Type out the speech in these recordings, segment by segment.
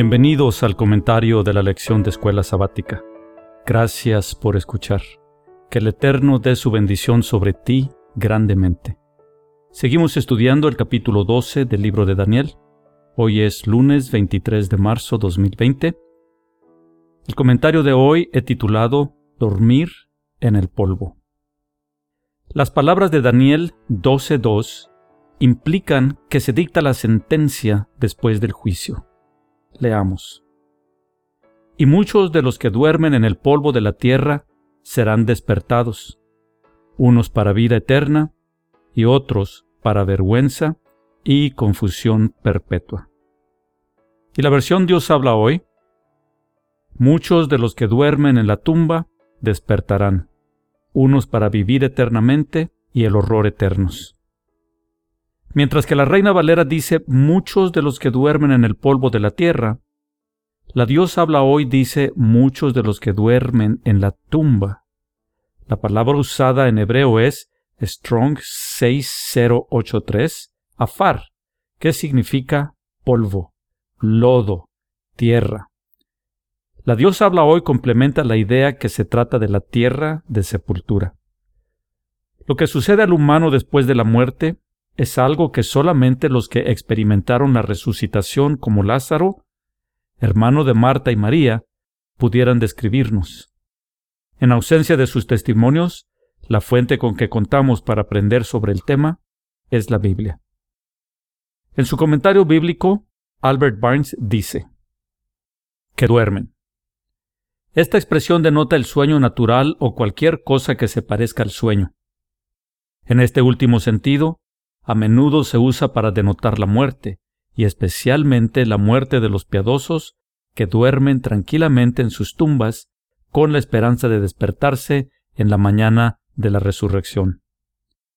Bienvenidos al comentario de la lección de escuela sabática. Gracias por escuchar. Que el Eterno dé su bendición sobre ti grandemente. Seguimos estudiando el capítulo 12 del libro de Daniel. Hoy es lunes 23 de marzo 2020. El comentario de hoy he titulado Dormir en el polvo. Las palabras de Daniel 12.2 implican que se dicta la sentencia después del juicio. Leamos. Y muchos de los que duermen en el polvo de la tierra serán despertados, unos para vida eterna y otros para vergüenza y confusión perpetua. Y la versión Dios habla hoy, muchos de los que duermen en la tumba despertarán, unos para vivir eternamente y el horror eternos. Mientras que la Reina Valera dice muchos de los que duermen en el polvo de la tierra, la Dios habla hoy dice muchos de los que duermen en la tumba. La palabra usada en hebreo es Strong 6083, afar, que significa polvo, lodo, tierra. La Dios habla hoy complementa la idea que se trata de la tierra de sepultura. Lo que sucede al humano después de la muerte es algo que solamente los que experimentaron la resucitación como Lázaro, hermano de Marta y María, pudieran describirnos. En ausencia de sus testimonios, la fuente con que contamos para aprender sobre el tema es la Biblia. En su comentario bíblico, Albert Barnes dice, que duermen. Esta expresión denota el sueño natural o cualquier cosa que se parezca al sueño. En este último sentido, a menudo se usa para denotar la muerte, y especialmente la muerte de los piadosos que duermen tranquilamente en sus tumbas con la esperanza de despertarse en la mañana de la resurrección.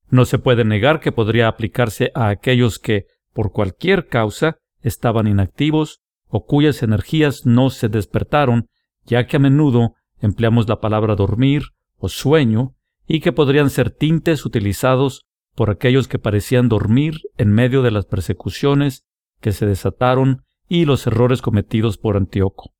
No se puede negar que podría aplicarse a aquellos que, por cualquier causa, estaban inactivos o cuyas energías no se despertaron, ya que a menudo empleamos la palabra dormir o sueño y que podrían ser tintes utilizados por aquellos que parecían dormir en medio de las persecuciones que se desataron y los errores cometidos por Antíoco.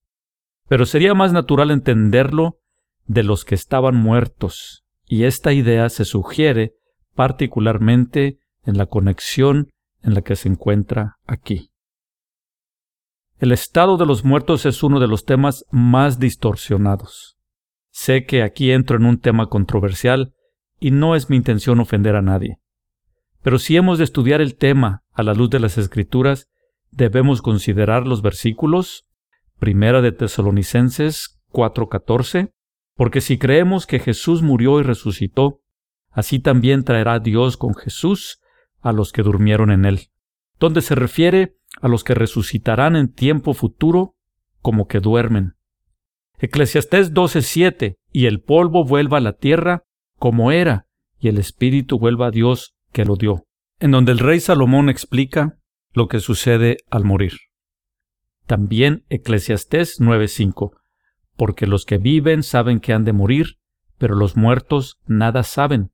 Pero sería más natural entenderlo de los que estaban muertos, y esta idea se sugiere particularmente en la conexión en la que se encuentra aquí. El estado de los muertos es uno de los temas más distorsionados. Sé que aquí entro en un tema controversial y no es mi intención ofender a nadie. Pero si hemos de estudiar el tema a la luz de las Escrituras, debemos considerar los versículos Primera de Tesalonicenses 4:14, porque si creemos que Jesús murió y resucitó, así también traerá Dios con Jesús a los que durmieron en él, donde se refiere a los que resucitarán en tiempo futuro como que duermen. Eclesiastés 12:7, y el polvo vuelva a la tierra como era, y el espíritu vuelva a Dios que lo dio, en donde el rey Salomón explica lo que sucede al morir. También Eclesiastés 9:5, porque los que viven saben que han de morir, pero los muertos nada saben,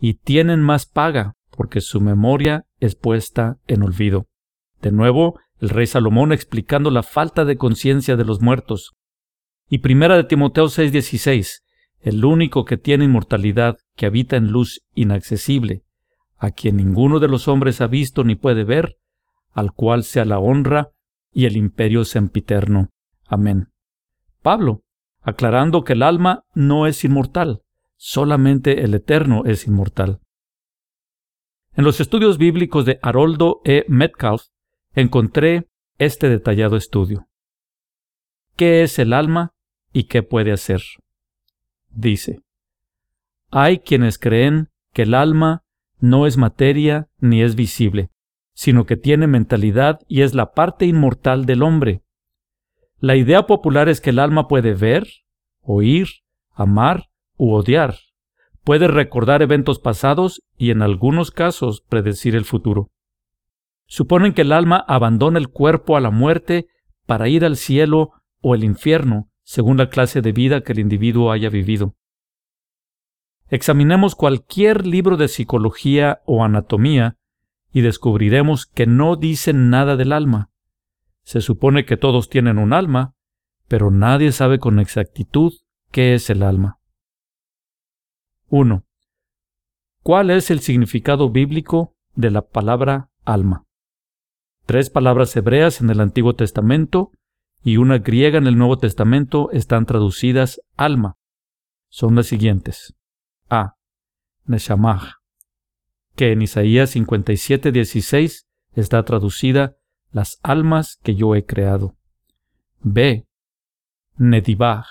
y tienen más paga, porque su memoria es puesta en olvido. De nuevo, el rey Salomón explicando la falta de conciencia de los muertos. Y primera de Timoteo 6:16, el único que tiene inmortalidad, que habita en luz inaccesible, a quien ninguno de los hombres ha visto ni puede ver, al cual sea la honra y el imperio sempiterno. Amén. Pablo, aclarando que el alma no es inmortal, solamente el eterno es inmortal. En los estudios bíblicos de Haroldo E. Metcalf encontré este detallado estudio. ¿Qué es el alma y qué puede hacer? Dice, hay quienes creen que el alma no es materia ni es visible, sino que tiene mentalidad y es la parte inmortal del hombre. La idea popular es que el alma puede ver, oír, amar u odiar, puede recordar eventos pasados y en algunos casos predecir el futuro. Suponen que el alma abandona el cuerpo a la muerte para ir al cielo o el infierno, según la clase de vida que el individuo haya vivido. Examinemos cualquier libro de psicología o anatomía y descubriremos que no dicen nada del alma. Se supone que todos tienen un alma, pero nadie sabe con exactitud qué es el alma. 1. ¿Cuál es el significado bíblico de la palabra alma? Tres palabras hebreas en el Antiguo Testamento y una griega en el Nuevo Testamento están traducidas alma. Son las siguientes. Neshamah, que en Isaías 57:16 está traducida las almas que yo he creado. B. Nedibah,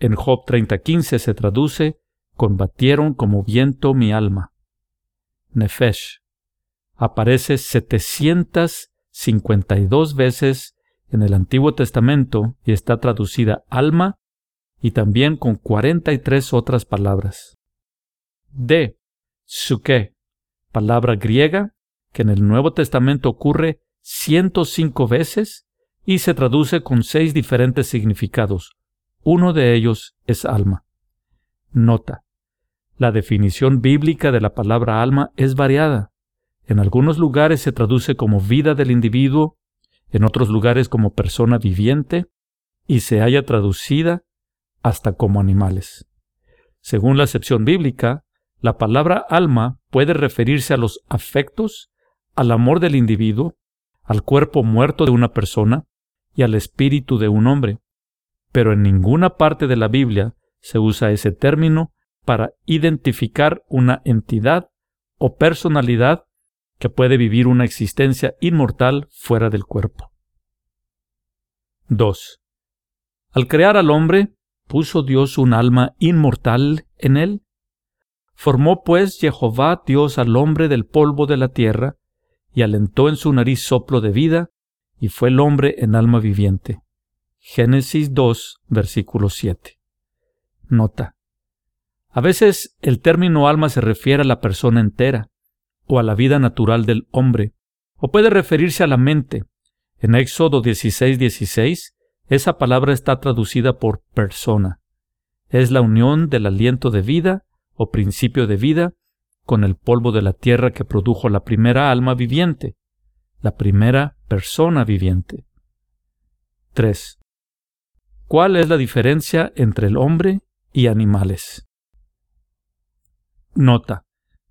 en Job 30:15 se traduce combatieron como viento mi alma. Nefesh aparece 752 veces en el Antiguo Testamento y está traducida alma y también con 43 otras palabras. D. Suke, palabra griega que en el Nuevo Testamento ocurre 105 veces y se traduce con seis diferentes significados. Uno de ellos es alma. Nota. La definición bíblica de la palabra alma es variada. En algunos lugares se traduce como vida del individuo, en otros lugares como persona viviente, y se haya traducida hasta como animales. Según la acepción bíblica, la palabra alma puede referirse a los afectos, al amor del individuo, al cuerpo muerto de una persona y al espíritu de un hombre. Pero en ninguna parte de la Biblia se usa ese término para identificar una entidad o personalidad que puede vivir una existencia inmortal fuera del cuerpo. 2. Al crear al hombre, ¿puso Dios un alma inmortal en él? Formó pues Jehová Dios al hombre del polvo de la tierra, y alentó en su nariz soplo de vida, y fue el hombre en alma viviente. Génesis 2, versículo 7. Nota. A veces el término alma se refiere a la persona entera, o a la vida natural del hombre, o puede referirse a la mente. En Éxodo 16:16, 16, esa palabra está traducida por persona. Es la unión del aliento de vida o principio de vida con el polvo de la tierra que produjo la primera alma viviente, la primera persona viviente. 3. ¿Cuál es la diferencia entre el hombre y animales? Nota.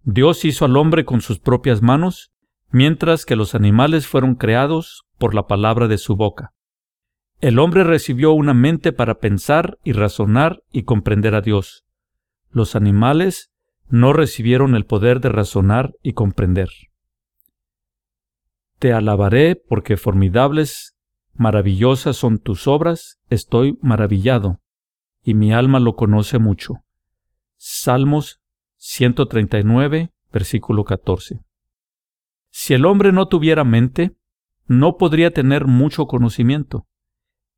Dios hizo al hombre con sus propias manos, mientras que los animales fueron creados por la palabra de su boca. El hombre recibió una mente para pensar y razonar y comprender a Dios. Los animales no recibieron el poder de razonar y comprender. Te alabaré porque formidables, maravillosas son tus obras, estoy maravillado, y mi alma lo conoce mucho. Salmos 139, versículo 14. Si el hombre no tuviera mente, no podría tener mucho conocimiento.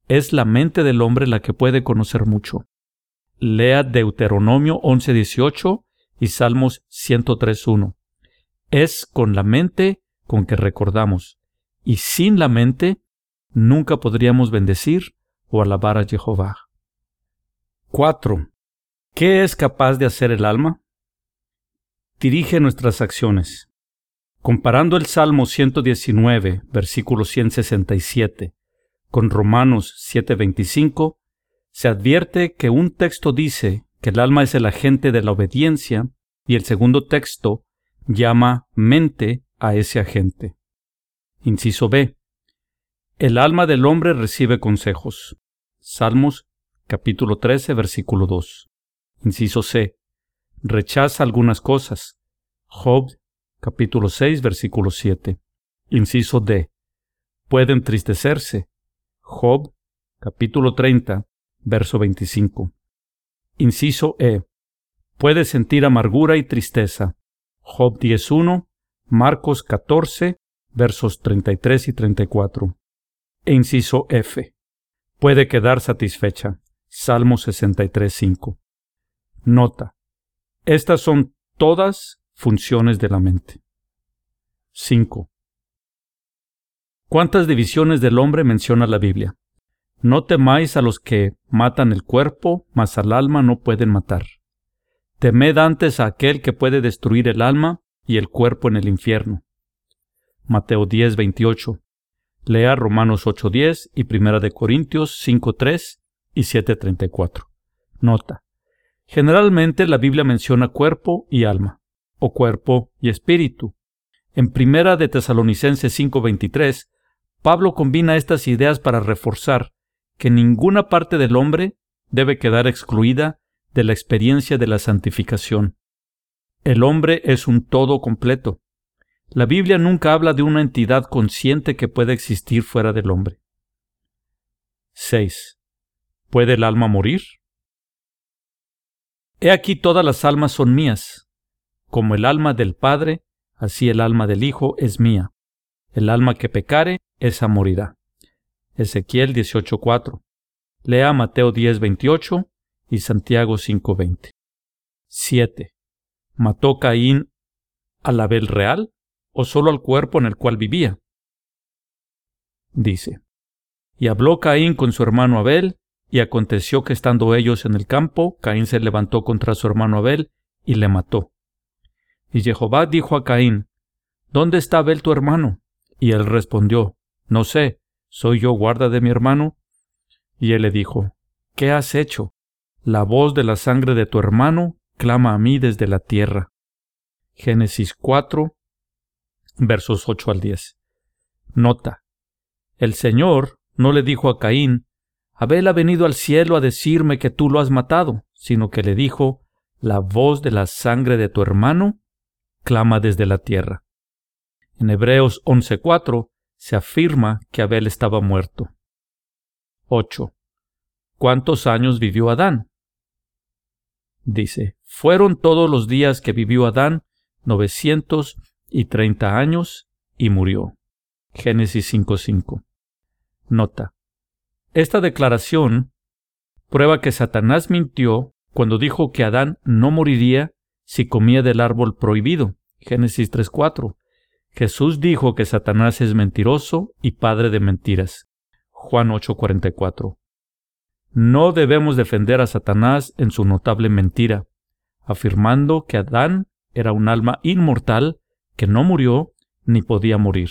Es la mente del hombre la que puede conocer mucho. Lea Deuteronomio 11:18 y Salmos 103:1. Es con la mente con que recordamos, y sin la mente nunca podríamos bendecir o alabar a Jehová. 4. ¿Qué es capaz de hacer el alma? dirige nuestras acciones. Comparando el Salmo 119, versículo 167, con Romanos 7:25, se advierte que un texto dice que el alma es el agente de la obediencia y el segundo texto llama mente a ese agente. Inciso B. El alma del hombre recibe consejos. Salmos capítulo 13, versículo 2. Inciso C rechaza algunas cosas. Job capítulo 6 versículo 7. Inciso D. Puede entristecerse. Job capítulo 30 verso 25. Inciso E. Puede sentir amargura y tristeza. Job 10.1, Marcos 14, versos 33 y 34. E inciso F. Puede quedar satisfecha. Salmo 63.5. Nota. Estas son todas funciones de la mente. 5. ¿Cuántas divisiones del hombre menciona la Biblia? No temáis a los que matan el cuerpo, mas al alma no pueden matar. Temed antes a aquel que puede destruir el alma y el cuerpo en el infierno. Mateo 10, 28. Lea Romanos 8.10 y 1 de Corintios 5.3 y 7.34. Nota. Generalmente la Biblia menciona cuerpo y alma, o cuerpo y espíritu. En 1 de Tesalonicenses 5.23, Pablo combina estas ideas para reforzar que ninguna parte del hombre debe quedar excluida de la experiencia de la santificación. El hombre es un todo completo. La Biblia nunca habla de una entidad consciente que pueda existir fuera del hombre. 6. ¿Puede el alma morir? He aquí todas las almas son mías. Como el alma del Padre, así el alma del Hijo es mía. El alma que pecare, esa morirá. Ezequiel 18:4. Lea Mateo 10:28 y Santiago 5:20. 7. ¿Mató Caín al Abel real o solo al cuerpo en el cual vivía? Dice. Y habló Caín con su hermano Abel, y aconteció que estando ellos en el campo, Caín se levantó contra su hermano Abel y le mató. Y Jehová dijo a Caín, ¿Dónde está Abel tu hermano? Y él respondió, No sé, ¿soy yo guarda de mi hermano? Y él le dijo, ¿Qué has hecho? La voz de la sangre de tu hermano clama a mí desde la tierra. Génesis 4, versos 8 al 10. Nota. El Señor no le dijo a Caín, Abel ha venido al cielo a decirme que tú lo has matado, sino que le dijo, la voz de la sangre de tu hermano clama desde la tierra. En Hebreos 11:4 se afirma que Abel estaba muerto. 8. ¿Cuántos años vivió Adán? Dice, fueron todos los días que vivió Adán novecientos y treinta años y murió. Génesis 5.5. Nota. Esta declaración prueba que Satanás mintió cuando dijo que Adán no moriría si comía del árbol prohibido. Génesis 3.4. Jesús dijo que Satanás es mentiroso y padre de mentiras. Juan 8:44. No debemos defender a Satanás en su notable mentira, afirmando que Adán era un alma inmortal que no murió ni podía morir.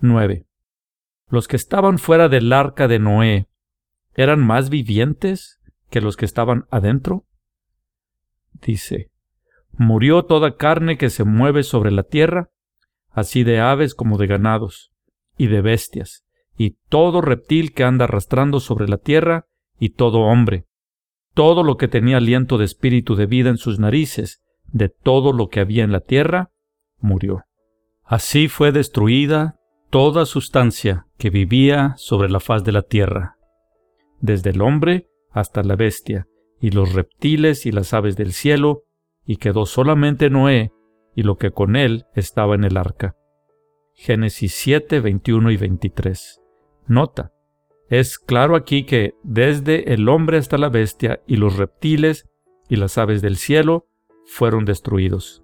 9. Los que estaban fuera del arca de Noé eran más vivientes que los que estaban adentro. Dice, murió toda carne que se mueve sobre la tierra, así de aves como de ganados, y de bestias, y todo reptil que anda arrastrando sobre la tierra, y todo hombre, todo lo que tenía aliento de espíritu de vida en sus narices, de todo lo que había en la tierra, murió. Así fue destruida toda sustancia que vivía sobre la faz de la tierra, desde el hombre hasta la bestia, y los reptiles y las aves del cielo, y quedó solamente Noé y lo que con él estaba en el arca. Génesis 7, 21 y 23. Nota, es claro aquí que desde el hombre hasta la bestia y los reptiles y las aves del cielo fueron destruidos.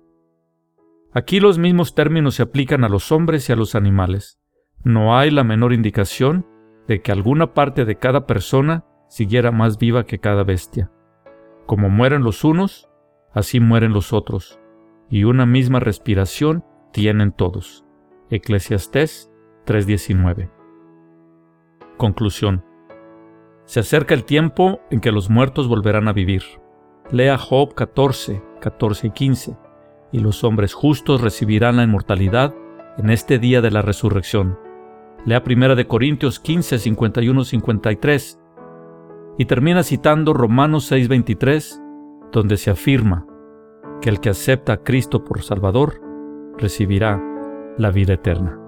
Aquí los mismos términos se aplican a los hombres y a los animales. No hay la menor indicación de que alguna parte de cada persona siguiera más viva que cada bestia. Como mueren los unos, así mueren los otros, y una misma respiración tienen todos. Eclesiastés 3:19 Conclusión. Se acerca el tiempo en que los muertos volverán a vivir. Lea Job 14, 14 y 15, y los hombres justos recibirán la inmortalidad en este día de la resurrección. Lea 1 de Corintios 15, 51, 53, y termina citando Romanos 6, 23, donde se afirma que el que acepta a Cristo por Salvador recibirá la vida eterna.